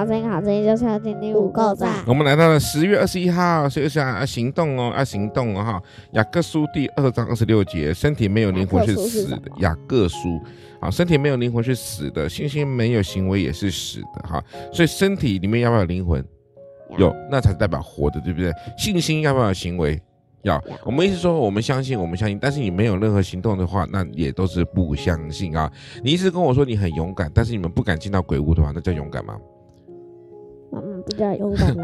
好声音，好声音就是要听听五够赞。我们来到了十月二十一号，所以想要行动哦，要行动哦哈。雅各书第二章二十六节，身体没有灵魂是死的。雅各书啊，身体没有灵魂是死的，信心没有行为也是死的哈。所以身体里面要不要有灵魂？有，那才代表活的，对不对？信心要不要有行为？要，我们意思说，我们相信，我们相信，但是你没有任何行动的话，那也都是不相信啊。你一直跟我说你很勇敢，但是你们不敢进到鬼屋的话，那叫勇敢吗？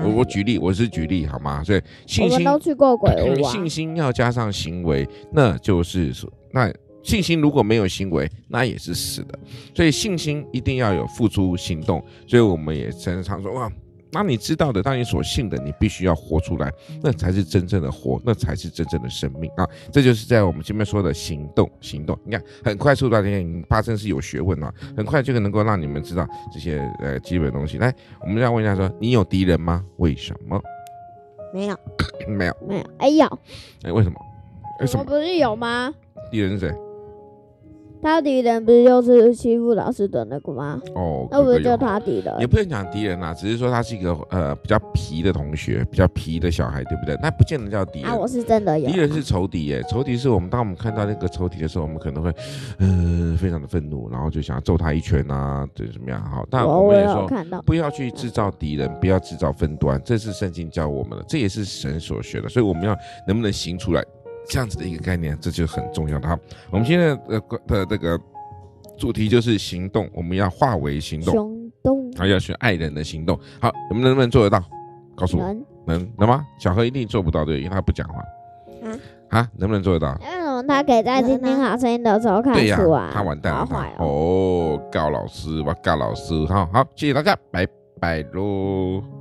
我我举例，我是举例好吗？所以信心，我们都去过鬼屋啊。信心要加上行为，那就是说，那信心如果没有行为，那也是死的。所以信心一定要有付出行动。所以我们也常常说哇。当你知道的，当你所信的，你必须要活出来，那才是真正的活，那才是真正的生命啊！这就是在我们前面说的行动，行动。你看，很快速的，你发生是有学问啊，很快就能够让你们知道这些呃基本东西。来，我们要问一下说，说你有敌人吗？为什么？没有，没有，没有。哎呦，哎，为什么？为什么？我不是有吗？敌人是谁？他敌人不是就是欺负老师的那个吗？哦，那不是就他敌人？也不能讲敌人呐，只是说他是一个呃比较皮的同学，比较皮的小孩，对不对？那不见得叫敌人。啊，我是真的有。敌人是仇敌耶，仇敌是我们当我们看到那个仇敌的时候，我们可能会嗯、呃、非常的愤怒，然后就想要揍他一拳啊，对怎么样？好，但我们也说不要去制造敌人，不要制造分端，这是圣经教我们的，这也是神所学的，所以我们要能不能行出来这样子的一个概念，这就很重要的哈。我们现在的的这个。主题就是行动，我们要化为行动，行动，还要学爱人的行动。好，我们能不能做得到？告诉我，能能能吗？小何一定做不到，对，因为他不讲话。啊啊，能不能做得到？为什么他可以在听听好声音的时候看书啊？他完蛋了，他哦，告老师吧，告老师。好好，谢谢大家，拜拜喽。